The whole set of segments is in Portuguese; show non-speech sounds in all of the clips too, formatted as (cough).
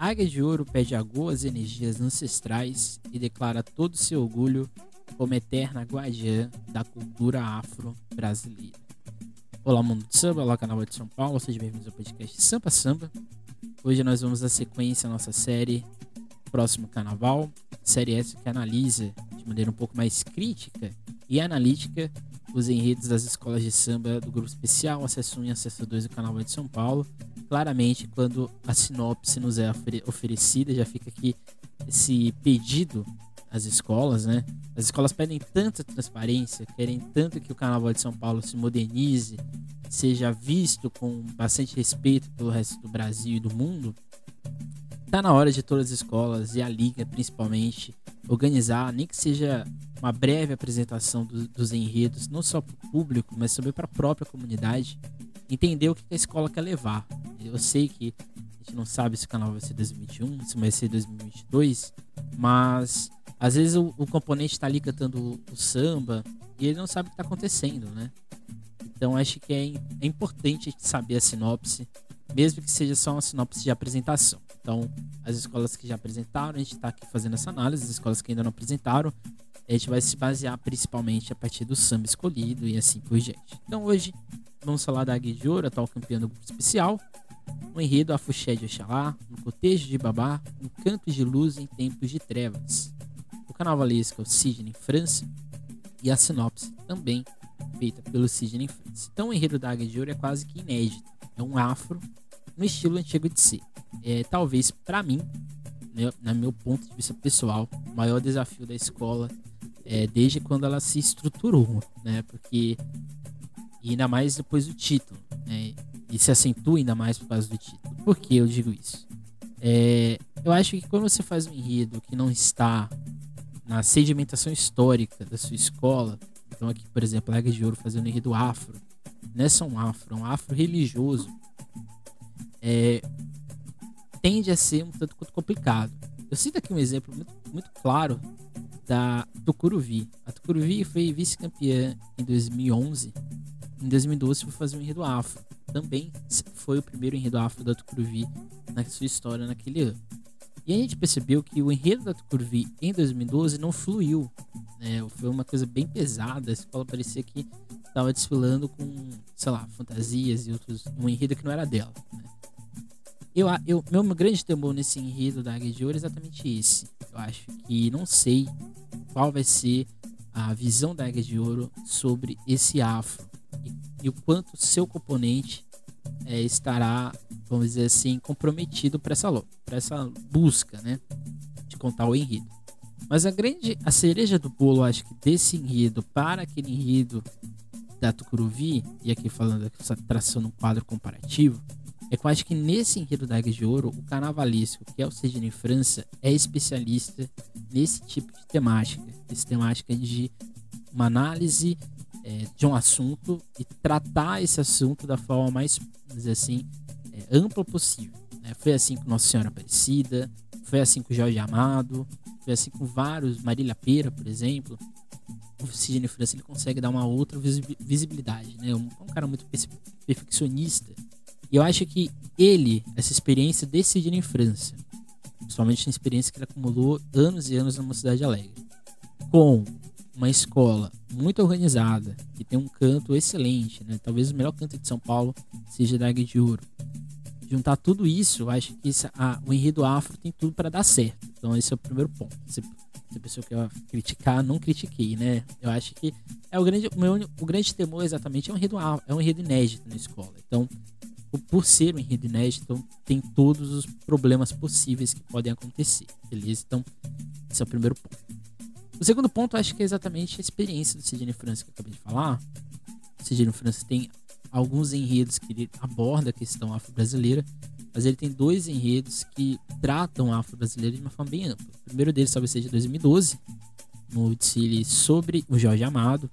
Águia de Ouro pede a Goa as energias ancestrais e declara todo seu orgulho como eterna guardiã da cultura afro-brasileira. Olá, mundo de samba, olá, canal de São Paulo, sejam bem-vindos ao podcast Sampa Samba. Hoje nós vamos dar sequência à nossa série Próximo Carnaval, série essa que analisa de maneira um pouco mais crítica e analítica os enredos das escolas de samba do grupo especial Acesso 1 e Acesso 2 do Carnaval de São Paulo. Claramente, quando a sinopse nos é oferecida, já fica aqui esse pedido às escolas, né? As escolas pedem tanta transparência, querem tanto que o Carnaval de São Paulo se modernize, seja visto com bastante respeito pelo resto do Brasil e do mundo, tá na hora de todas as escolas e a liga principalmente organizar, nem que seja uma breve apresentação do, dos enredos, não só para o público, mas também para a própria comunidade, entender o que a escola quer levar. Eu sei que a gente não sabe se o canal vai ser 2021, se vai ser 2022, mas às vezes o, o componente está ali cantando o, samba e ele não sabe o que está acontecendo, né? Então acho que é, é importante saber a sinopse, mesmo que seja só uma sinopse de apresentação. Então, as escolas que já apresentaram, a gente está aqui fazendo essa análise, as escolas que ainda não apresentaram, a gente vai se basear principalmente a partir do samba escolhido e assim por diante. Então, hoje, vamos falar da Águia de Ouro, atual campeã do grupo especial, o enredo Afuxé de Oxalá, no cotejo de Babá, um canto de luz em tempos de trevas. O carnavalesco é o Sidney França e a sinopse também feita pelo Sidney França. Então, o enredo da Águia de Ouro é quase que inédito. É um afro no estilo antigo de ser. É, talvez para mim, meu, no meu ponto de vista pessoal, o maior desafio da escola é desde quando ela se estruturou, né? Porque e ainda mais depois do título, né? E se acentua ainda mais por causa do título. Por que eu digo isso? É, eu acho que quando você faz um enredo que não está na sedimentação histórica da sua escola, então aqui, por exemplo, a Águia de Ouro fazendo enredo afro, não é só um afro, é um afro religioso, é, tende a ser um tanto quanto complicado. Eu cito aqui um exemplo muito, muito claro da Tucuruvi. A Tucuruvi foi vice-campeã em 2011. Em 2012 foi fazer um enredo afro. Também foi o primeiro enredo afro da Tucuruvi na sua história naquele ano. E a gente percebeu que o enredo da Tucuruvi em 2012 não fluiu. Né? Foi uma coisa bem pesada. A escola parecia que estava desfilando com, sei lá, fantasias e outros. Um enredo que não era dela. Né? Eu, eu, meu grande temor nesse enredo da Águia de Ouro é exatamente esse. Eu acho que não sei qual vai ser a visão da Águia de Ouro sobre esse afro e, e o quanto seu componente é, estará, vamos dizer assim, comprometido para essa, essa busca, né, de contar o enredo. Mas a grande, a cereja do bolo, acho que desse enredo para aquele enredo da Tucuruvi, e aqui falando, traçando um quadro comparativo, é que eu acho que nesse enredo da Águia de Ouro, o carnavalesco, que é o Sidney França, é especialista nesse tipo de temática. Essa temática de uma análise é, de um assunto e tratar esse assunto da forma mais, dizer assim, é, ampla possível. Né? Foi assim com Nossa Senhora Aparecida, foi assim com Jorge Amado, foi assim com vários, Marília Pera, por exemplo. O Sidney França ele consegue dar uma outra visibilidade, né? Um, um cara muito perfeccionista e eu acho que ele, essa experiência decide em França, principalmente na experiência que ele acumulou anos e anos na Mocidade Alegre, com uma escola muito organizada, que tem um canto excelente, né? talvez o melhor canto de São Paulo seja da Águia de Ouro. Juntar tudo isso, acho que isso, ah, o enredo afro tem tudo para dar certo. Então esse é o primeiro ponto. Se, se a pessoa quer criticar, não critiquei, né? Eu acho que é o grande, o, meu, o grande temor exatamente é um enredo, é um enredo inédito na escola. Então por ser um enredo inédito, então tem todos os problemas possíveis que podem acontecer, beleza? Então, esse é o primeiro ponto. O segundo ponto, acho que é exatamente a experiência do Sidney França que eu acabei de falar. O Sidney França tem alguns enredos que ele aborda a questão afro-brasileira, mas ele tem dois enredos que tratam a afro-brasileira de uma forma bem ampla. O primeiro deles talvez seja 2012, no desfile sobre o Jorge Amado,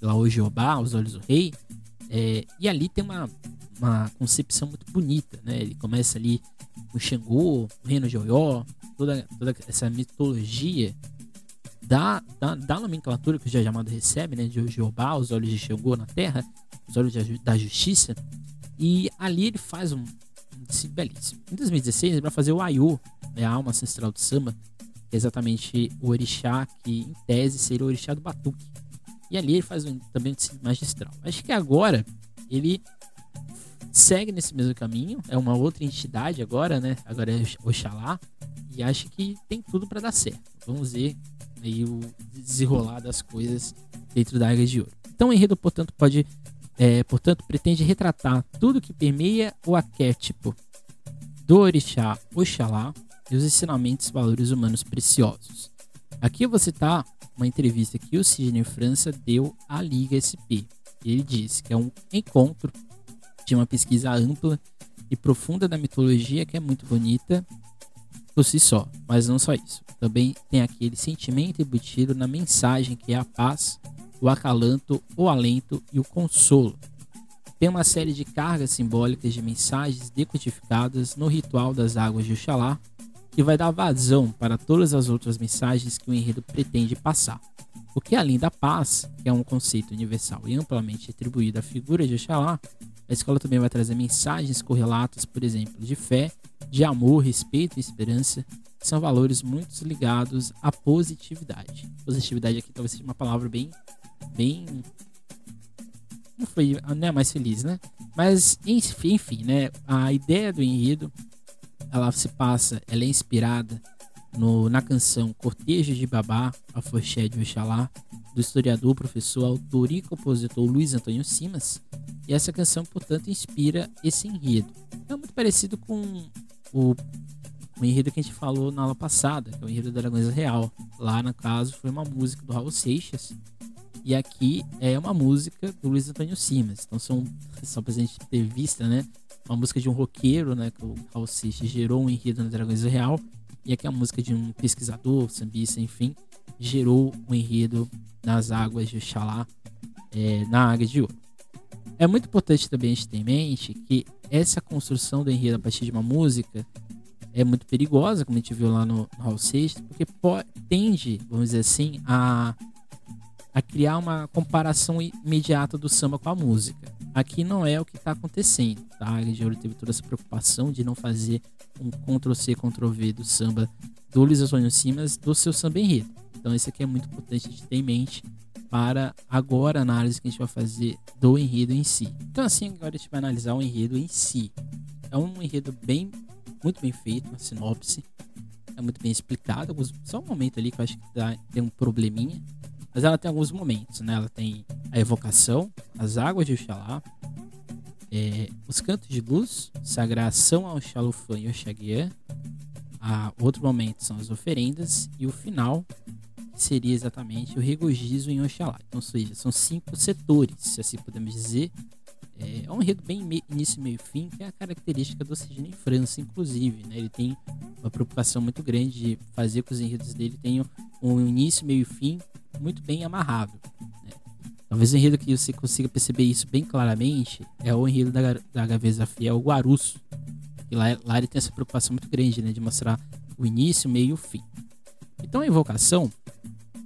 lá o Jeová, Os Olhos do Rei, é, e ali tem uma uma concepção muito bonita, né? Ele começa ali com Xangô, o reino de Oió, toda, toda essa mitologia da, da, da nomenclatura que o Jorge Amado recebe, né? De Jeová, os olhos de Xangô na terra, os olhos da justiça. E ali ele faz um, um belíssimo. Em 2016, ele vai fazer o Ayu, né, a alma ancestral do samba, que é exatamente o orixá que, em tese, seria o orixá do batuque. E ali ele faz um, também um magistral. Acho que agora ele segue nesse mesmo caminho, é uma outra entidade agora, né? Agora é Oxalá, e acho que tem tudo para dar certo. Vamos ver aí o desenrolar das coisas dentro da Águia de Ouro. Então o enredo, portanto, pode, é, portanto, pretende retratar tudo que permeia o arquétipo do orixá Oxalá e os ensinamentos e valores humanos preciosos. Aqui eu vou citar uma entrevista que o Sidney França deu à Liga SP. Ele disse que é um encontro de uma pesquisa ampla e profunda da mitologia que é muito bonita por si só, mas não só isso. Também tem aquele sentimento embutido na mensagem que é a paz, o acalanto, o alento e o consolo. Tem uma série de cargas simbólicas de mensagens decodificadas no ritual das águas de Oxalá, que vai dar vazão para todas as outras mensagens que o enredo pretende passar. Porque além da paz, que é um conceito universal e amplamente atribuído à figura de Oxalá, a escola também vai trazer mensagens correlatas, por exemplo, de fé, de amor, respeito e esperança, que são valores muito ligados à positividade. Positividade aqui talvez seja uma palavra bem, bem, não foi, não é mais feliz, né? Mas enfim, né? A ideia do enredo, ela se passa, ela é inspirada no, na canção Cortejo de Babá, a Forché de Oxalá, do historiador, professor, autor e compositor Luiz Antônio Simas. E essa canção, portanto, inspira esse enredo. É muito parecido com o, o enredo que a gente falou na aula passada, que é o enredo da Dragões Real. Lá, no caso, foi uma música do Raul Seixas. E aqui é uma música do Luiz Antônio Simas. Então, são, só pra gente ter vista, né? Uma música de um roqueiro, né? Que o Raul Seixas gerou um enredo na Dragões Real. E aqui é a música de um pesquisador, sambista, enfim, gerou um enredo nas águas de Oxalá, é, na Águia de Ouro. É muito importante também a gente ter em mente que essa construção do enredo a partir de uma música é muito perigosa, como a gente viu lá no, no Hall Sexto, porque pode, tende, vamos dizer assim, a, a criar uma comparação imediata do samba com a música. Aqui não é o que está acontecendo, tá? A teve toda essa preocupação de não fazer um Ctrl-C, Ctrl-V do samba do Luiz Antônio Simas do seu samba enredo. Então isso aqui é muito importante a gente ter em mente para agora a análise que a gente vai fazer do enredo em si. Então assim, agora a gente vai analisar o enredo em si. É um enredo bem, muito bem feito, uma sinopse. É muito bem explicado. Só um momento ali que eu acho que dá, tem um probleminha. Mas ela tem alguns momentos, né? Ela tem a evocação, as águas de Oxalá, é, os cantos de luz, sagração ao Xalufã e Oxaguian. outro momento são as oferendas. E o final, seria exatamente o regozijo em Oxalá. Então, seja, são cinco setores, se assim podemos dizer. É, um enredo bem início, meio fim, que é a característica do Sidney França, inclusive. Né? Ele tem uma preocupação muito grande de fazer que os enredos dele tenham um início, meio fim muito bem amarrado. Né? Talvez o enredo que você consiga perceber isso bem claramente é o enredo da, da Gaveza Fiel, o Guaruço. E lá, lá ele tem essa preocupação muito grande né? de mostrar o início, meio e o fim. Então a invocação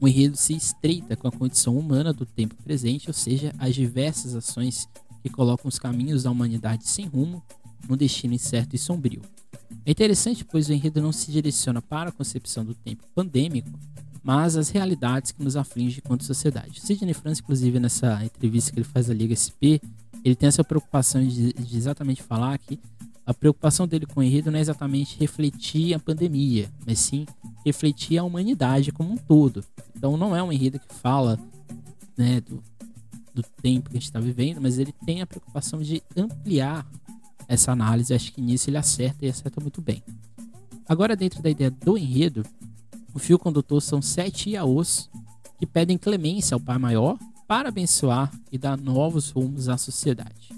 o enredo se estreita com a condição humana do tempo presente, ou seja, as diversas ações que colocam os caminhos da humanidade sem rumo, num destino incerto e sombrio. É interessante, pois o enredo não se direciona para a concepção do tempo pandêmico, mas as realidades que nos afligem quanto sociedade. Sidney Franz, inclusive, nessa entrevista que ele faz à Liga SP, ele tem essa preocupação de, de exatamente falar que a preocupação dele com o enredo não é exatamente refletir a pandemia, mas sim refletir a humanidade como um todo. Então não é um enredo que fala né, do, do tempo que a gente está vivendo, mas ele tem a preocupação de ampliar essa análise. Acho que nisso ele acerta e acerta muito bem. Agora, dentro da ideia do enredo, o fio condutor são sete iaôs que pedem clemência ao Pai Maior para abençoar e dar novos rumos à sociedade.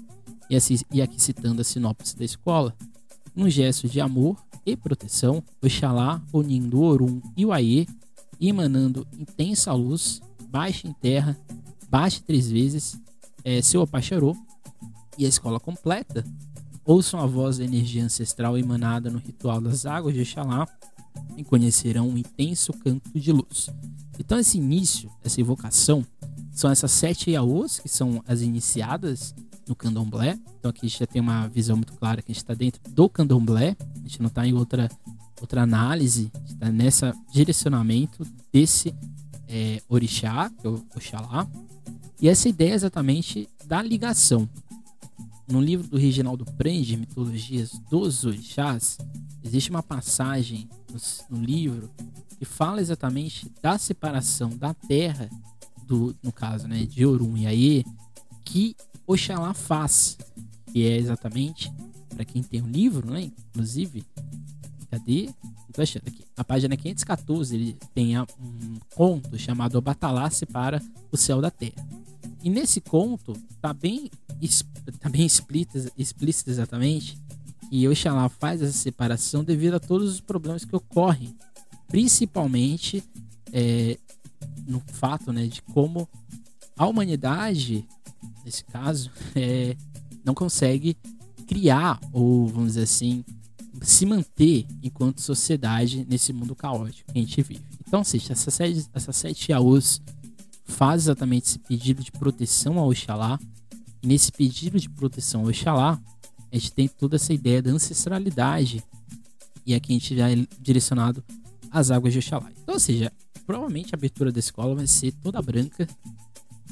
E, assim, e aqui citando a sinopse da escola, num gesto de amor e proteção, Oxalá, unindo Orum e o emanando intensa luz, baixa em terra, baixe três vezes, é, seu apacharô, e a escola completa, ouçam a voz da energia ancestral emanada no ritual das águas de Oxalá e conhecerão um intenso canto de luz. Então esse início, essa evocação, são essas sete Iaôs, que são as iniciadas no candomblé. Então aqui a gente já tem uma visão muito clara que a gente está dentro do candomblé, a gente não está em outra, outra análise, a gente está nesse direcionamento desse é, orixá, que é o Oxalá. E essa ideia é exatamente da ligação. No livro do Reginaldo Prende, Mitologias dos Orixás, existe uma passagem no, no livro que fala exatamente da separação da terra, do, no caso né, de Orum e Aê, que Oxalá faz, que é exatamente, para quem tem o um livro, né, inclusive, cadê? Tô achando aqui. A página 514 ele tem um conto chamado O Batalasse para o Céu da Terra. E nesse conto tá bem, tá bem explícito, explícito exatamente que Oxalá faz essa separação devido a todos os problemas que ocorrem, principalmente é, no fato né, de como a humanidade, nesse caso, (laughs) é, não consegue criar ou, vamos dizer assim, se manter enquanto sociedade nesse mundo caótico que a gente vive. Então, assiste, essas sete, essas sete Yaôs faz exatamente esse pedido de proteção ao Oxalá. E nesse pedido de proteção ao Oxalá, a gente tem toda essa ideia da ancestralidade. E aqui a gente já é direcionado às águas de Oxalá. Então, ou seja, provavelmente a abertura da escola vai ser toda branca,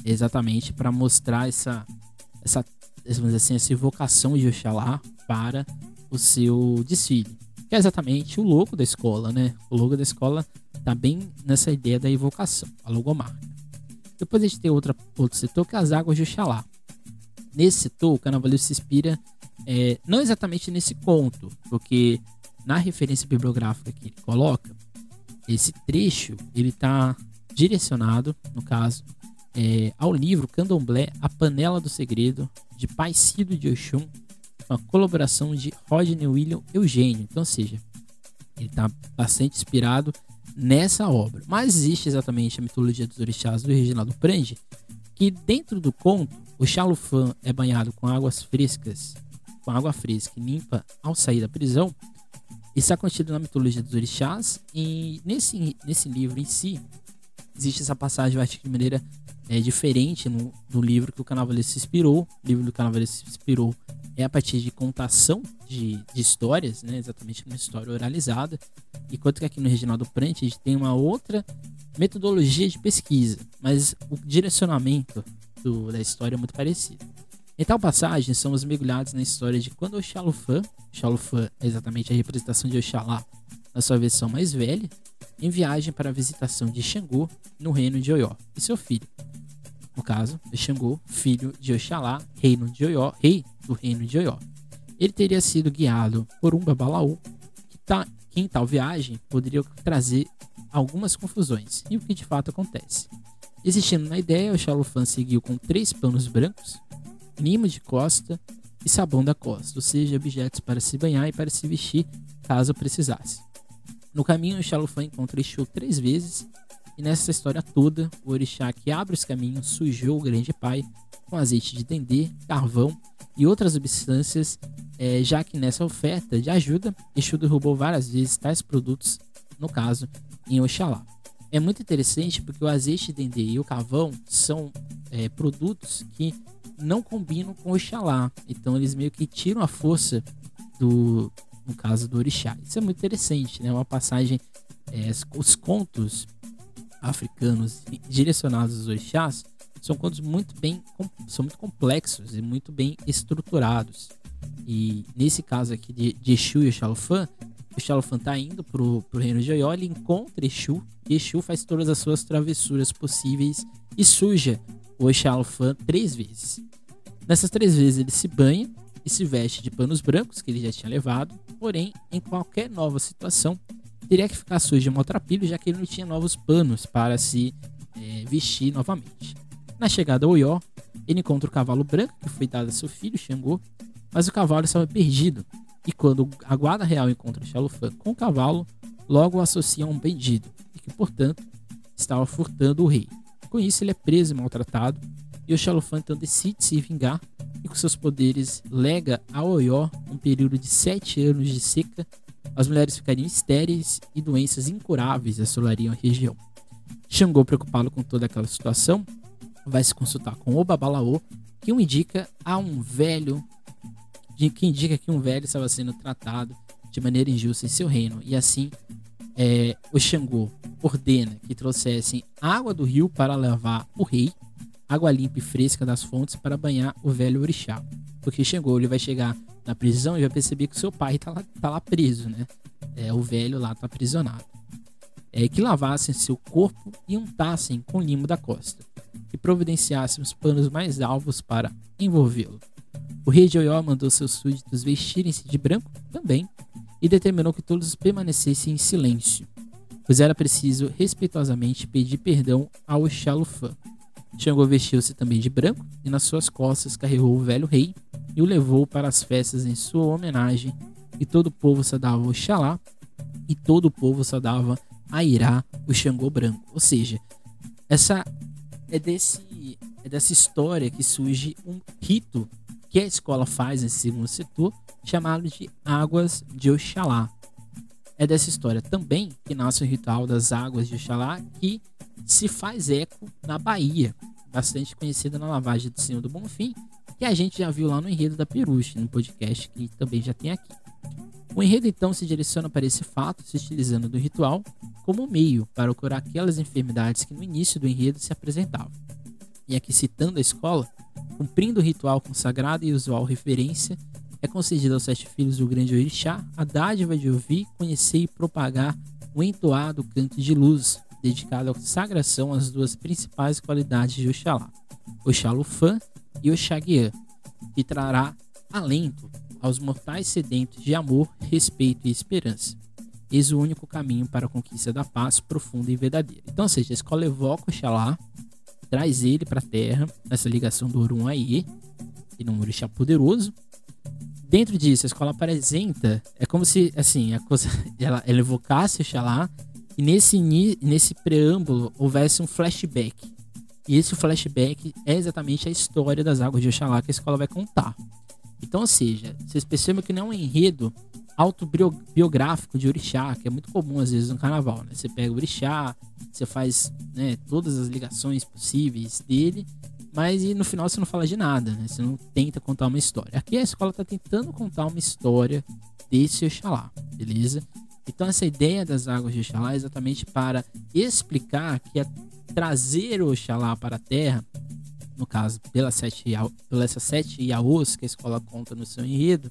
exatamente para mostrar essa, essa, vamos assim, essa evocação de Oxalá para o seu desfile. Que é exatamente o logo da escola, né? O logo da escola tá bem nessa ideia da evocação, a logomarca. Depois a gente tem outra, outro setor que é as águas de Oxalá. Nesse setor, o carnavalesco se inspira é, não exatamente nesse conto, porque na referência bibliográfica que ele coloca, esse trecho ele está direcionado, no caso, é, ao livro Candomblé A Panela do Segredo, de Pai Cido de Oxum, com a colaboração de Rodney William Eugênio. Então, ou seja, ele está bastante inspirado nessa obra. Mas existe exatamente a mitologia dos orixás do Reginaldo Prende, que dentro do conto, o Xalufã é banhado com águas frescas, com água fresca e limpa ao sair da prisão. Isso está contido na mitologia dos orixás e nesse, nesse livro em si existe essa passagem, eu acho que de maneira é, diferente no, no livro que o Canavaleiro se inspirou. O livro do Canavaleiro se inspirou é a partir de contação de, de histórias, né? exatamente uma história oralizada. Enquanto que aqui no Reginaldo Prante a gente tem uma outra metodologia de pesquisa, mas o direcionamento do, da história é muito parecido. Em tal passagem, somos mergulhados na história de quando Oxalufã, Oxalufã é exatamente a representação de Oxalá na sua versão mais velha, em viagem para a visitação de Xangô no reino de Oió e seu filho. No caso, Xangô, filho de Oxalá, reino de Oió, rei do reino de Oió. Ele teria sido guiado por um babalaú que, tá, que em tal viagem poderia trazer algumas confusões, e o que de fato acontece. Existindo na ideia, o Xalufã seguiu com três panos brancos, lima de costa e sabão da costa, ou seja, objetos para se banhar e para se vestir caso precisasse. No caminho, o Xalufã encontra Exu três vezes, e nessa história toda, o orixá que abre os caminhos sujou o grande pai com azeite de dendê, carvão e outras substâncias, é, já que nessa oferta de ajuda, Exu derrubou várias vezes tais produtos, no caso, em Oxalá. É muito interessante porque o azeite de dendê e o carvão são é, produtos que não combinam com Oxalá, então eles meio que tiram a força do, no caso do orixá. Isso é muito interessante, né? Uma passagem, é, os contos africanos direcionados aos orixás são contos muito bem são muito complexos e muito bem estruturados. E nesse caso aqui de, de Exu e Oxalufã, o Xalufã tá indo pro, pro reino de Oió, ele encontra Exu, e Exu faz todas as suas travessuras possíveis e suja o Xalufã três vezes. Nessas três vezes ele se banha e se veste de panos brancos que ele já tinha levado, porém, em qualquer nova situação, teria que ficar sujo de maltrapilho, já que ele não tinha novos panos para se é, vestir novamente. Na chegada ao Oió, ele encontra o cavalo branco que foi dado a seu filho, Xangô, mas o cavalo estava perdido, e quando a guarda real encontra Xalufã com o cavalo, logo o associa a um bandido, e que, portanto, estava furtando o rei. Com isso, ele é preso e maltratado, e o Xalufã então decide se vingar e com seus poderes lega a Oió um período de sete anos de seca. As mulheres ficariam estéreis e doenças incuráveis assolariam a região. Xangô, preocupado com toda aquela situação, vai se consultar com o Babalaô que o indica a um velho, que indica que um velho estava sendo tratado de maneira injusta em seu reino, e assim é, o Xangô ordena que trouxessem água do rio para levar o rei, água limpa e fresca das fontes para banhar o velho orixá. Porque Xangô ele vai chegar na prisão e vai perceber que seu pai está lá, tá lá preso, né? É, o velho lá está aprisionado. É, que lavassem seu corpo e untassem com limo da costa, e providenciassem os panos mais alvos para envolvê-lo. O rei de Oió mandou seus súditos vestirem-se de branco também, e determinou que todos permanecessem em silêncio, pois era preciso respeitosamente pedir perdão ao Xalufã. Xangô vestiu-se também de branco e nas suas costas carregou o velho rei e o levou para as festas em sua homenagem, e todo o povo saudava Oxalá e todo o povo saudava a Irá, o Xangô branco. Ou seja, essa é desse é dessa história que surge um rito que a escola faz nesse segundo setor, chamado de Águas de Oxalá. É dessa história também que nasce o ritual das Águas de Oxalá, que se faz eco na Bahia, bastante conhecida na lavagem do Senhor do Bonfim, que a gente já viu lá no enredo da Peruche, no podcast que também já tem aqui. O enredo então se direciona para esse fato, se utilizando do ritual como meio para curar aquelas enfermidades que no início do enredo se apresentavam. E aqui citando a escola, Cumprindo o ritual consagrado e usual referência, é concedida aos sete filhos do grande orixá a dádiva de ouvir, conhecer e propagar o entoado canto de luz, dedicado à consagração às duas principais qualidades de Oxalá, Oxalufã e Oxaguiã, que trará alento aos mortais sedentos de amor, respeito e esperança. Eis o único caminho para a conquista da paz profunda e verdadeira. Então, ou seja, a escola evoca Oxalá traz ele para a Terra, nessa ligação do Orum Aie, e um orixá poderoso. Dentro disso, a escola apresenta, é como se, assim, a coisa, (laughs) ela, ela evocasse Oxalá, e nesse, nesse preâmbulo houvesse um flashback. E esse flashback é exatamente a história das águas de Oxalá que a escola vai contar. Então, ou seja, vocês percebem que não é um enredo autobiográfico de orixá, que é muito comum às vezes no carnaval, né? Você pega o orixá, você faz né, todas as ligações possíveis dele, mas no final você não fala de nada, né? Você não tenta contar uma história. Aqui a escola está tentando contar uma história desse Oxalá, beleza? Então essa ideia das águas de Oxalá é exatamente para explicar que é trazer Oxalá para a Terra, no caso pelas sete, pelas sete Yaôs que a escola conta no seu enredo,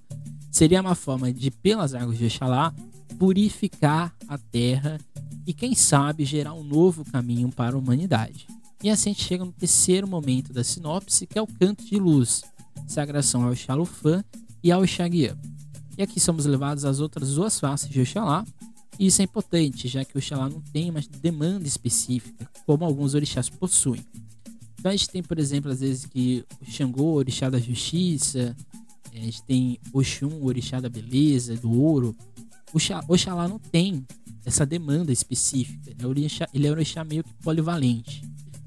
seria uma forma de, pelas águas de Oxalá, purificar a terra e, quem sabe, gerar um novo caminho para a humanidade. E assim a gente chega no terceiro momento da sinopse, que é o canto de luz, sagração ao Xalufã e ao Xaguiã. E aqui somos levados às outras duas faces de Oxalá, e isso é importante, já que Oxalá não tem uma demanda específica, como alguns orixás possuem. Então a gente tem, por exemplo, às vezes que o Xangô, orixá da justiça, a gente tem Oxum, orixá da beleza, do ouro. Oxalá não tem essa demanda específica. Né? Ele é um orixá meio que polivalente.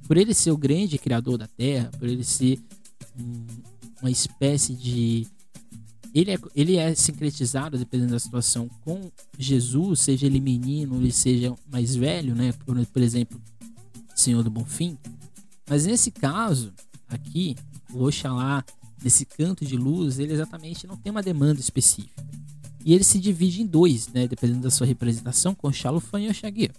Por ele ser o grande criador da terra, por ele ser um, uma espécie de. Ele é, ele é sincretizado, dependendo da situação, com Jesus, seja ele menino, ele seja mais velho, né? Por, por exemplo, Senhor do Bonfim. Mas nesse caso, aqui, o Oxalá nesse canto de luz, ele exatamente não tem uma demanda específica. E ele se divide em dois, né, dependendo da sua representação, com Xalufan e o Xaguia.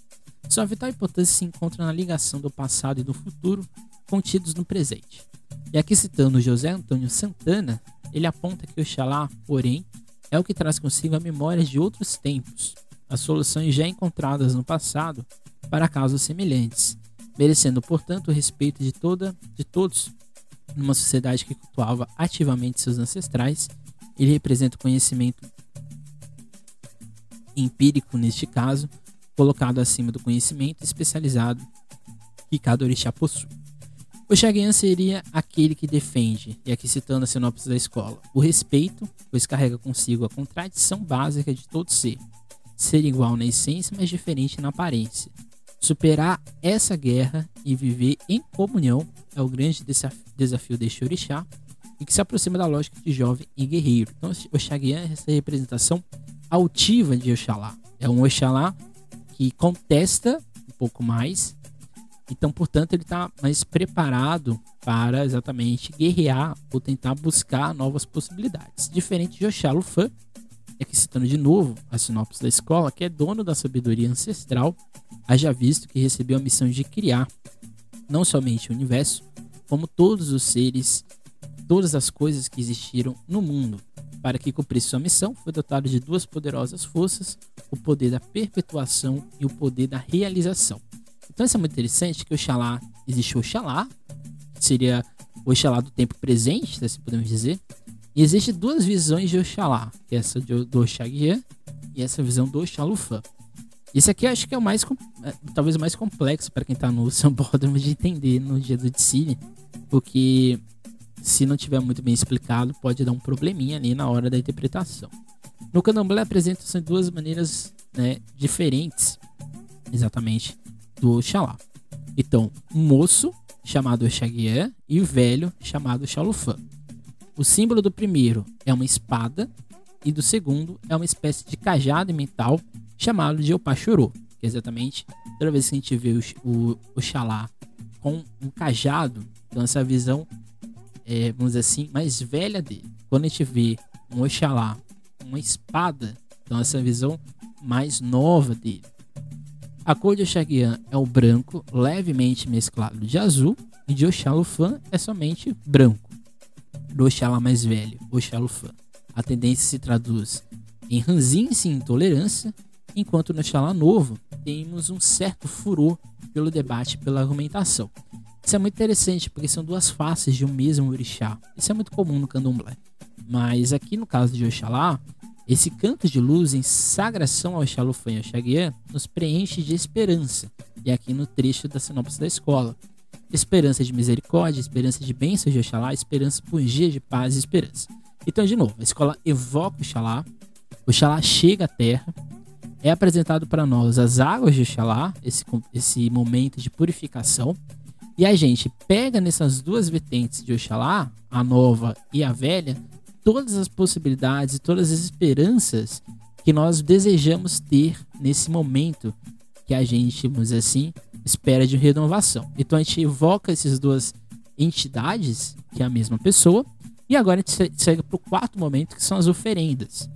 Sua vital importância se encontra na ligação do passado e do futuro contidos no presente. E aqui citando José Antônio Santana, ele aponta que o Xalá, porém, é o que traz consigo a memória de outros tempos, as soluções já encontradas no passado para casos semelhantes, merecendo, portanto, o respeito de toda de todos numa sociedade que cultuava ativamente seus ancestrais, ele representa o conhecimento empírico neste caso, colocado acima do conhecimento especializado que cada orixá possui. O seria aquele que defende, e aqui citando a sinopse da escola, o respeito, pois carrega consigo a contradição básica de todo ser, ser igual na essência, mas diferente na aparência. Superar essa guerra e viver em comunhão é o grande desafio deste orixá e que se aproxima da lógica de jovem e guerreiro. Então, Oxaguian é essa representação altiva de Oxalá. É um Oxalá que contesta um pouco mais, então, portanto, ele está mais preparado para exatamente guerrear ou tentar buscar novas possibilidades. Diferente de Oxalufã, aqui citando de novo a sinopse da escola, que é dono da sabedoria ancestral, haja visto que recebeu a missão de criar não somente o universo, como todos os seres, todas as coisas que existiram no mundo. Para que cumprisse sua missão, foi dotado de duas poderosas forças, o poder da perpetuação e o poder da realização. Então isso é muito interessante que Oxalá, existe Oxalá, que seria o Oxalá do tempo presente, assim podemos dizer, e existem duas visões de Oxalá, que é essa do Oxaguian e essa visão do Oxalufã. Esse aqui acho que é o mais, é, talvez o mais complexo para quem está no (laughs) Sambódromo de entender no dia do Dicine, porque se não tiver muito bem explicado, pode dar um probleminha ali na hora da interpretação. No candomblé apresentam-se duas maneiras né, diferentes, exatamente, do Oxalá. Então, um moço, chamado Oxaguian, e o velho, chamado Xalufã. O símbolo do primeiro é uma espada e do segundo é uma espécie de cajado mental chamado de Opachorô, que é exatamente toda vez que a gente vê o, o Oxalá com um cajado, então essa visão, é, vamos dizer assim, mais velha dele. Quando a gente vê um Oxalá uma espada, então essa visão mais nova dele. A cor de Oxaguian é o branco, levemente mesclado de azul, e de Oxalufã é somente branco do Oxalá mais velho, Oxalufã. A tendência se traduz em ranzinza e intolerância, enquanto no Oxalá novo temos um certo furor pelo debate pela argumentação. Isso é muito interessante porque são duas faces de um mesmo orixá. Isso é muito comum no candomblé. Mas aqui no caso de Oxalá, esse canto de luz em sagração ao Oxalufã e Oxaguian nos preenche de esperança. E aqui no trecho da sinopse da escola esperança de misericórdia, esperança de bênçãos de Oxalá, esperança por dias de paz e esperança. Então, de novo, a escola evoca Oxalá, Oxalá chega à terra, é apresentado para nós as águas de Oxalá, esse, esse momento de purificação, e a gente pega nessas duas vertentes de Oxalá, a nova e a velha, todas as possibilidades e todas as esperanças que nós desejamos ter nesse momento que a gente, vamos dizer assim, espera de renovação. Então a gente evoca essas duas entidades, que é a mesma pessoa, e agora a gente segue para o quarto momento, que são as oferendas.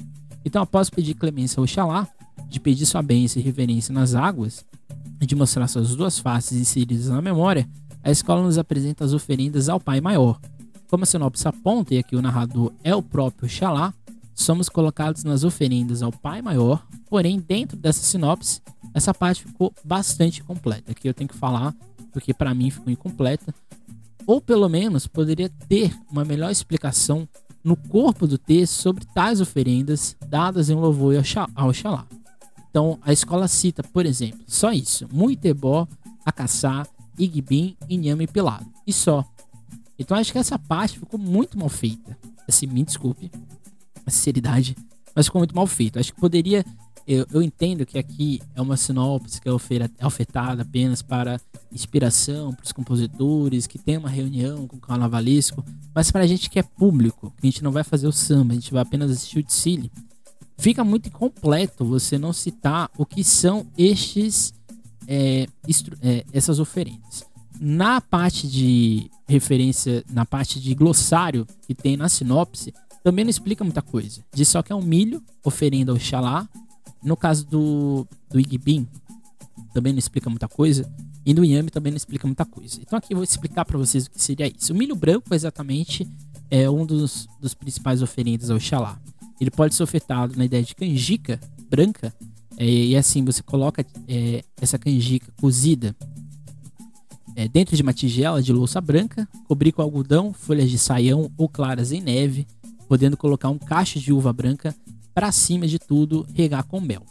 Então, após pedir clemência ao Oxalá, de pedir sua bênção e reverência nas águas, e de mostrar suas duas faces inseridas na memória, a escola nos apresenta as oferendas ao Pai Maior. Como a sinopse aponta, e aqui o narrador é o próprio Oxalá, somos colocados nas oferendas ao Pai Maior, porém, dentro dessa sinopse, essa parte ficou bastante completa. Aqui eu tenho que falar, porque para mim ficou incompleta. Ou pelo menos poderia ter uma melhor explicação no corpo do texto sobre tais oferendas dadas em louvor ao Xalá. Então a escola cita, por exemplo, só isso: Muitebó, Acaçá, Igbim e Nhame Pelado. E só. Então acho que essa parte ficou muito mal feita. Assim, me desculpe a sinceridade, mas ficou muito mal feito. Acho que poderia. Eu, eu entendo que aqui é uma sinopse que é, é ofertada apenas para inspiração para os compositores, que tem uma reunião com o carnavalesco, mas para a gente que é público, que a gente não vai fazer o samba, a gente vai apenas assistir o desfile, fica muito incompleto você não citar o que são estes é, é, essas oferendas. Na parte de referência, na parte de glossário que tem na sinopse, também não explica muita coisa. Diz só que é um milho, oferenda ao Xalá. No caso do, do Igbim, também não explica muita coisa. E no Yami também não explica muita coisa. Então aqui eu vou explicar para vocês o que seria isso. O milho branco exatamente é um dos, dos principais oferendas ao Xalá. Ele pode ser ofertado na ideia de canjica branca. É, e assim você coloca é, essa canjica cozida é, dentro de uma tigela de louça branca, cobrir com algodão, folhas de saião ou claras em neve, podendo colocar um cacho de uva branca para cima de tudo, regar com mel.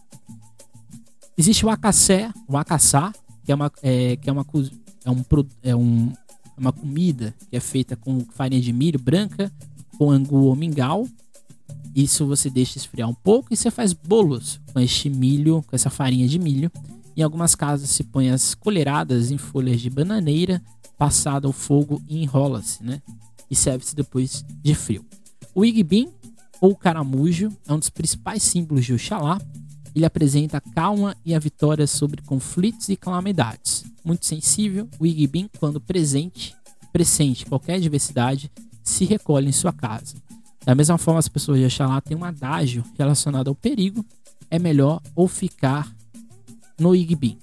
Existe o acassé, o acaçá, que é uma, é, que é uma, é um, é um, uma comida que é feita com farinha de milho branca, com angu ou mingau. Isso você deixa esfriar um pouco e você faz bolos com este milho, com essa farinha de milho. Em algumas casas se põe as colheradas em folhas de bananeira, passada ao fogo e enrola-se, né? E serve-se depois de frio. O Igbim, ou caramujo, é um dos principais símbolos de Oxalá. Ele apresenta a calma e a vitória sobre conflitos e calamidades. Muito sensível, o Igbim, quando presente, pressente qualquer adversidade, se recolhe em sua casa. Da mesma forma, as pessoas de Oxalá têm um adágio relacionado ao perigo, é melhor ou ficar no Igbim.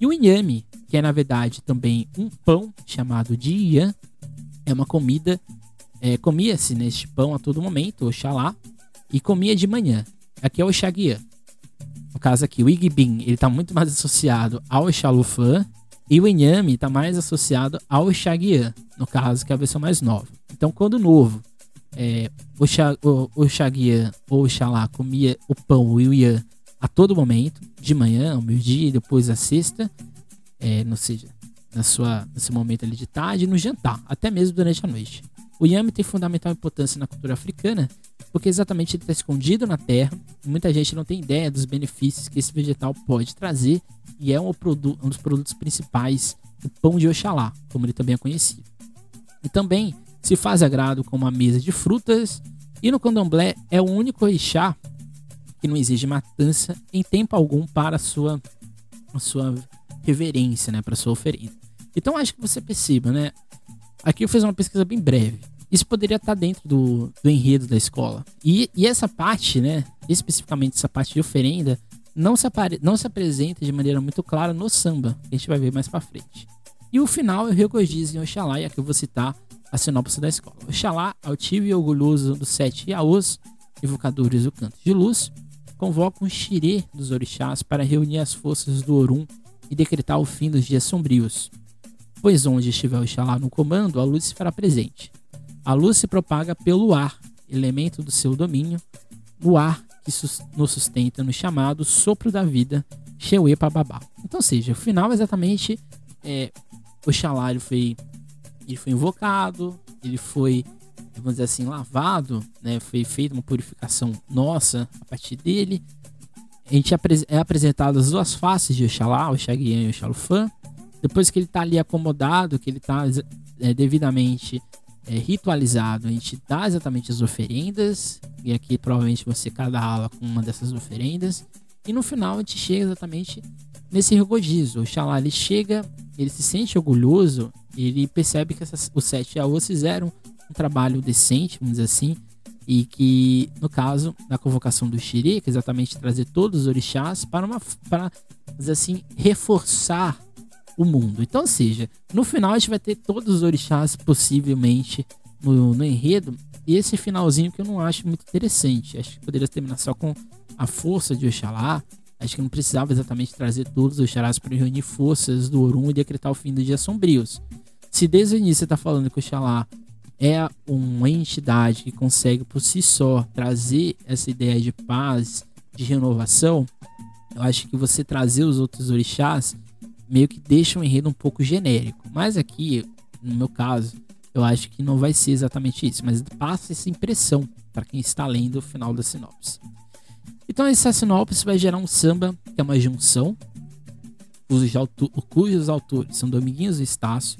E o inhame, que é na verdade também um pão chamado de Ian, é uma comida, é, comia-se neste pão a todo momento, Oxalá, e comia de manhã. Aqui é o Oxaguian. No caso aqui, o Igbin, ele está muito mais associado ao Oxalufã, e o Inhame está mais associado ao Oxaguian, no caso, que é a versão mais nova. Então, quando novo, é, o, o, Oxaguian ou Oxalá comia o pão e o Ian a todo momento, de manhã, ao meio-dia, depois à sexta, é, não seja, na sua, nesse momento ali de tarde, no jantar, até mesmo durante a noite. O yame tem fundamental importância na cultura africana porque exatamente ele está escondido na terra e muita gente não tem ideia dos benefícios que esse vegetal pode trazer e é um, um dos produtos principais do pão de Oxalá, como ele também é conhecido. E também se faz agrado com uma mesa de frutas e no candomblé é o único orixá que não exige matança em tempo algum para a sua, a sua reverência, né, para sua oferenda. Então acho que você perceba, né? Aqui eu fiz uma pesquisa bem breve. Isso poderia estar dentro do, do enredo da escola. E, e essa parte, né? Especificamente essa parte de oferenda, não se, apare, não se apresenta de maneira muito clara no samba, que a gente vai ver mais para frente. E o final é o em Oxalá, e aqui eu vou citar a sinopse da escola. Oxalá, altivo e orgulhoso dos sete Iaôs, evocadores do canto de luz, convoca um xirê dos orixás para reunir as forças do Orum e decretar o fim dos dias sombrios. Pois onde estiver Oxalá no comando, a luz se fará presente. A luz se propaga pelo ar, elemento do seu domínio, o ar que nos sustenta no chamado sopro da vida, Xeuê Babá. Então, seja, o final exatamente é, Oxalá ele foi, ele foi invocado, ele foi, vamos dizer assim, lavado, né? Foi feita uma purificação nossa a partir dele. A gente é apresentado as duas faces de Oxalá, Oxaguian e Oxalufã. Depois que ele está ali acomodado, que ele está é, devidamente é, ritualizado, a gente dá exatamente as oferendas, e aqui provavelmente você cada ala com uma dessas oferendas, e no final a gente chega exatamente nesse regozijo. O Xalá ele chega, ele se sente orgulhoso, ele percebe que essas, os sete Aos fizeram um trabalho decente, vamos dizer assim, e que no caso da convocação do Xiri, que é exatamente trazer todos os orixás para uma para dizer assim reforçar o mundo. Então, seja, no final a gente vai ter todos os orixás possivelmente no, no enredo. E esse finalzinho que eu não acho muito interessante. Acho que poderia terminar só com a força de Oxalá. Acho que não precisava exatamente trazer todos os Oxalás para reunir forças do Orum e decretar o fim dos dias sombrios. Se desde o início você está falando que Oxalá é uma entidade que consegue por si só trazer essa ideia de paz, de renovação, eu acho que você trazer os outros orixás meio que deixa o enredo um pouco genérico. Mas aqui, no meu caso, eu acho que não vai ser exatamente isso, mas passa essa impressão para quem está lendo o final da sinopse. Então essa sinopse vai gerar um samba, que é uma junção, cujos autores são Dominguinhos Estácio,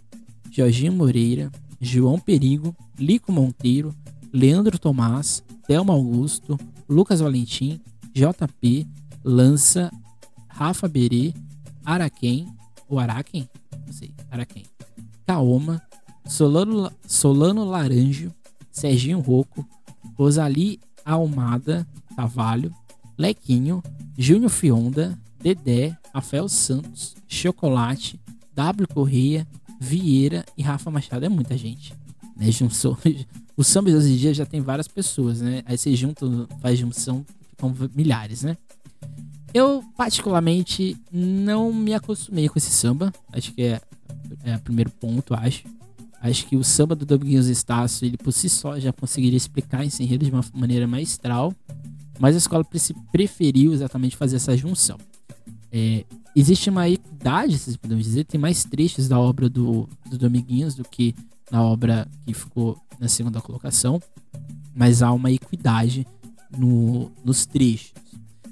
Jorginho Moreira, João Perigo, Lico Monteiro, Leandro Tomás, Thelma Augusto, Lucas Valentim, JP, Lança, Rafa Berê, Araquém, o Araken, não sei, Araken, Kaoma, Solano, Solano Laranjo, Serginho Rocco, Rosali Almada Cavalho, Lequinho, Júnior Fionda, Dedé, Rafael Santos, Chocolate, W Correia, Vieira e Rafa Machado. É muita gente. Né? Junção, (laughs) o samba hoje em dia já tem várias pessoas, né? Aí você junta, faz junção, ficam milhares, né? Eu, particularmente, não me acostumei com esse samba. Acho que é, é o primeiro ponto, acho. Acho que o samba do Dominguinhos Estácio, ele por si só já conseguiria explicar esse enredo de uma maneira maestral. Mas a escola preferiu exatamente fazer essa junção. É, existe uma equidade, se podemos dizer, tem mais trechos da obra do, do Dominguinhos do que na obra que ficou na segunda colocação. Mas há uma equidade no, nos trechos.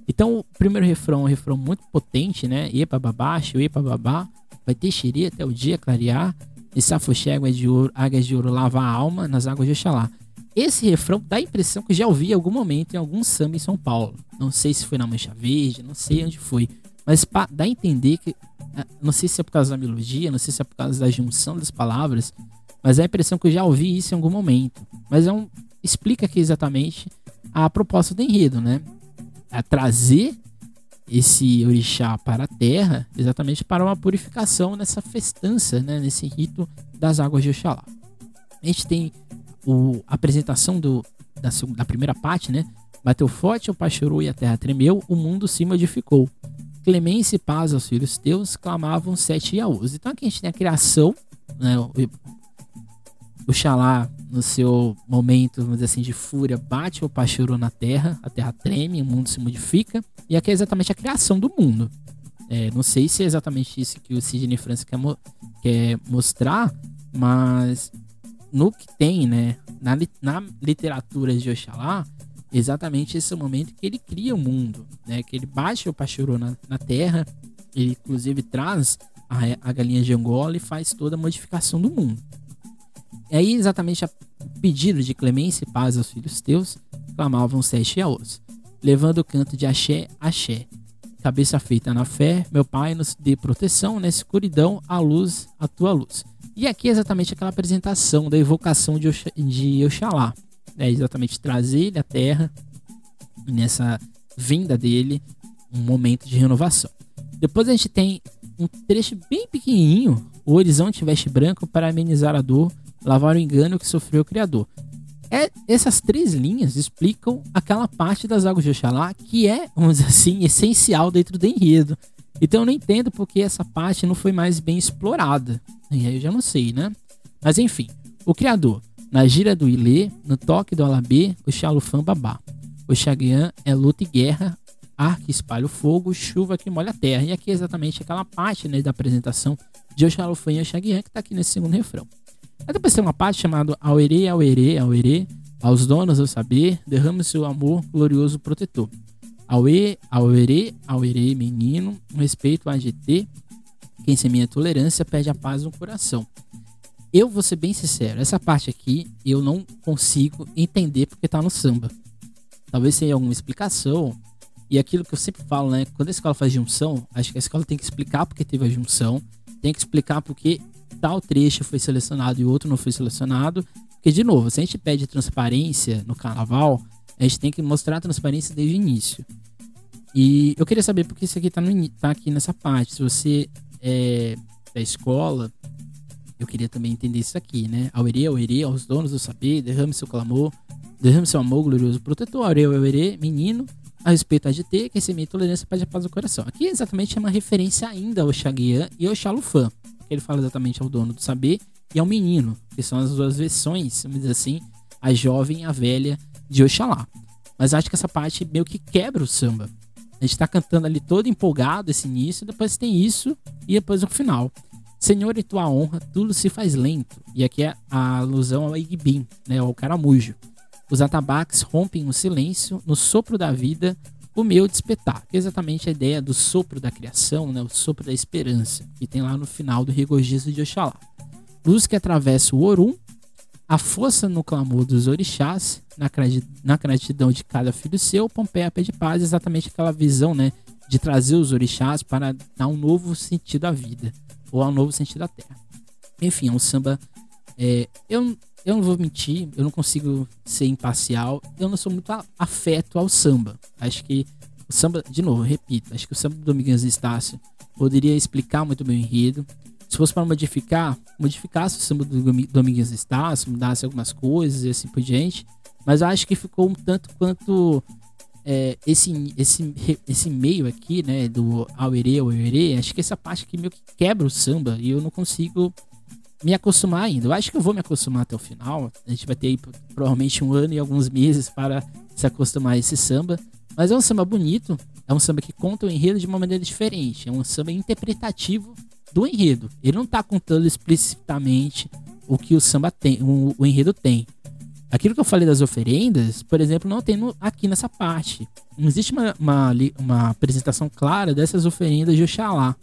Então, o primeiro refrão é um refrão muito potente, né? Epa babaxo, epa babá, vai ter xiri até o dia clarear, e safoché, água de ouro, águas de ouro lava a alma nas águas de Oxalá. Esse refrão dá a impressão que já ouvi em algum momento em algum samba em São Paulo. Não sei se foi na Mancha Verde, não sei onde foi. Mas dá a entender que. Ah, não sei se é por causa da melodia, não sei se é por causa da junção das palavras, mas é a impressão que eu já ouvi isso em algum momento. Mas é um, explica aqui exatamente a proposta do enredo, né? A trazer esse orixá para a terra, exatamente para uma purificação nessa festança, né? nesse rito das águas de Oxalá. A gente tem o, a apresentação do, da, da primeira parte, né? Bateu forte, o pai chorou e a terra tremeu, o mundo se modificou. Clemência e paz aos filhos teus clamavam sete Iaús. Então aqui a gente tem a criação, né? O, o Xalá, no seu momento, vamos dizer assim, de fúria, bate o chorou na terra, a terra treme, o mundo se modifica. E aqui é exatamente a criação do mundo. É, não sei se é exatamente isso que o Sidney Francis quer, mo quer mostrar, mas no que tem, né, na, na literatura de Oxalá, exatamente esse é o momento que ele cria o mundo, né, que ele baixa o Pachorô na, na terra, ele inclusive traz a, a galinha de Angola e faz toda a modificação do mundo. E aí, exatamente a pedido de clemência e paz aos filhos teus, clamavam sete aos, levando o canto de axé, axé. Cabeça feita na fé, meu Pai nos dê proteção na escuridão, a luz, a tua luz. E aqui é exatamente aquela apresentação da evocação de, Oxa, de Oxalá. É exatamente trazer ele à terra, nessa vinda dele, um momento de renovação. Depois a gente tem um trecho bem pequenininho, o horizonte veste branco para amenizar a dor, lavar o engano que sofreu o Criador. É, essas três linhas explicam aquela parte das águas de Oxalá que é, vamos dizer assim, essencial dentro do enredo. Então eu não entendo porque essa parte não foi mais bem explorada. E aí eu já não sei, né? Mas enfim, o criador, na gira do Ilê, no toque do Alabê, o Xalufã babá. O Xaguian é luta e guerra, ar que espalha o fogo, chuva que molha a terra. E aqui é exatamente aquela parte né, da apresentação de Oxalufã e Oxaguian que está aqui nesse segundo refrão. Aí depois tem uma parte chamada Auerê, Auerê, Auerê, aos donos do saber, derrame seu amor glorioso protetor. Aue, auerê, auerê, menino, respeito a GT, quem semeia tolerância perde a paz no coração. Eu vou ser bem sincero, essa parte aqui eu não consigo entender porque tá no samba. Talvez tenha alguma explicação. E aquilo que eu sempre falo, né? Quando a escola faz junção, acho que a escola tem que explicar porque teve a junção, tem que explicar porque tal trecho foi selecionado e outro não foi selecionado. Porque, de novo, se a gente pede transparência no carnaval, a gente tem que mostrar a transparência desde o início. E eu queria saber porque isso aqui tá, no, tá aqui nessa parte. Se você é da escola, eu queria também entender isso aqui, né? Auerê, auerê, aos donos do saber, derrame seu clamor, derrame seu amor glorioso protetor, auerê, auerê, menino, a respeito a GT, quem semeia tolerância pede a paz do coração. Aqui exatamente é uma referência ainda ao Xaguian e ao Xalufã, que ele fala exatamente ao dono do saber e ao menino, que são as duas versões, vamos dizer assim, a jovem e a velha de Oxalá. Mas acho que essa parte meio que quebra o samba. A gente tá cantando ali todo empolgado esse início, depois tem isso e depois o final. Senhor, em tua honra, tudo se faz lento. E aqui é a alusão ao Igbim, né, ao caramujo. Os atabaques rompem o silêncio, no sopro da vida, o meu despertar. Exatamente a ideia do sopro da criação, né, o sopro da esperança, que tem lá no final do regozijo de Oxalá. Luz que atravessa o Orum, a força no clamor dos orixás, na gratidão de cada filho seu, Pompeia pede paz, exatamente aquela visão, né, de trazer os orixás para dar um novo sentido à vida, ou um novo sentido à terra. Enfim, é um samba. É, eu, eu não vou mentir, eu não consigo ser imparcial, eu não sou muito afeto ao samba. Acho que o samba, de novo, repito, acho que o samba do Domingues Estácio poderia explicar muito bem o enredo, se fosse para modificar, modificasse o samba do Domingues Estácio, mudasse algumas coisas e assim por diante. Mas eu acho que ficou um tanto quanto é, esse, esse, esse meio aqui, né, do Auerê, Auerê, acho que essa parte aqui meio que quebra o samba e eu não consigo me acostumar ainda. Eu acho que eu vou me acostumar até o final. A gente vai ter aí provavelmente um ano e alguns meses para se acostumar a esse samba. Mas é um samba bonito, é um samba que conta o enredo de uma maneira diferente, é um samba interpretativo do enredo. Ele não está contando explicitamente o que o samba tem, o, o, enredo tem. Aquilo que eu falei das oferendas, por exemplo, não tem no, aqui nessa parte. Não existe uma, uma, uma, apresentação clara dessas oferendas de Oxalá.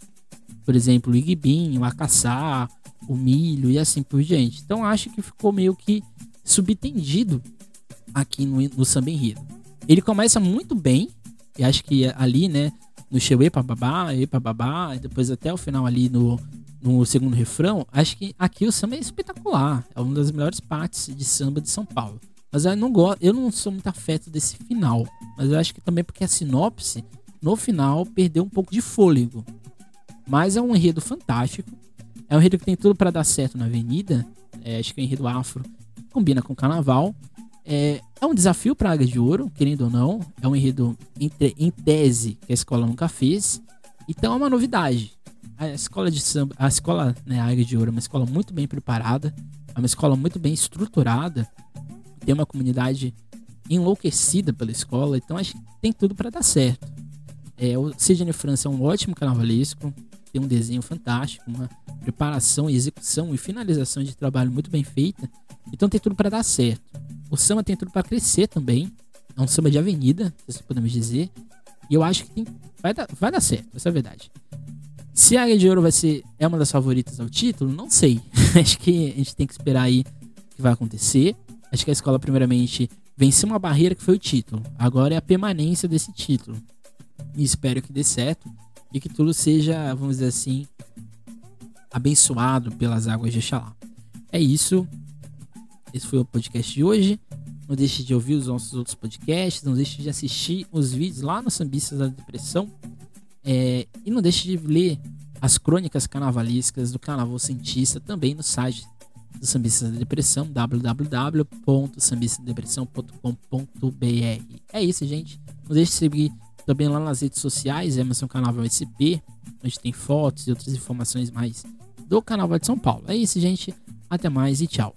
Por exemplo, o Igbim, o Acaçá, o milho e assim por diante. Então acho que ficou meio que subtendido aqui no, no samba enredo. Ele começa muito bem, e acho que ali, né, no Epa Babá, Epa Babá, e depois até o final ali no, no segundo refrão, acho que aqui o samba é espetacular. É uma das melhores partes de samba de São Paulo. Mas eu não gosto, eu não sou muito afeto desse final. Mas eu acho que também porque a sinopse, no final, perdeu um pouco de fôlego. Mas é um enredo fantástico. É um enredo que tem tudo para dar certo na avenida. É, acho que é um enredo afro combina com o carnaval. É, é um desafio para Águia de Ouro, querendo ou não. É um enredo em, em tese que a escola nunca fez. Então é uma novidade a escola de samba, a escola, né, Águia de Ouro é uma escola muito bem preparada, é uma escola muito bem estruturada, tem uma comunidade enlouquecida pela escola, então acho que tem tudo para dar certo. É, o Sidney França é um ótimo carnavalesco, tem um desenho fantástico, uma preparação, execução e finalização de trabalho muito bem feita, então tem tudo para dar certo. O samba tem tudo para crescer também, é um samba de avenida, se podemos dizer, e eu acho que tem, vai, dar, vai dar certo, essa é a verdade. Se a Águia de Ouro vai ser é uma das favoritas ao título, não sei. (laughs) Acho que a gente tem que esperar aí o que vai acontecer. Acho que a escola primeiramente venceu uma barreira que foi o título. Agora é a permanência desse título. E espero que dê certo e que tudo seja, vamos dizer assim, abençoado pelas águas de Xalá. É isso. Esse foi o podcast de hoje. Não deixe de ouvir os nossos outros podcasts. Não deixe de assistir os vídeos lá no Sambistas da Depressão. É, e não deixe de ler as crônicas carnavalescas do Carnaval Cientista também no site do Sambista da Depressão, www.sambistadadepressão.com.br. É isso, gente. Não deixe de seguir também lá nas redes sociais, Emerson Carnaval SP, onde tem fotos e outras informações mais do Carnaval de São Paulo. É isso, gente. Até mais e tchau.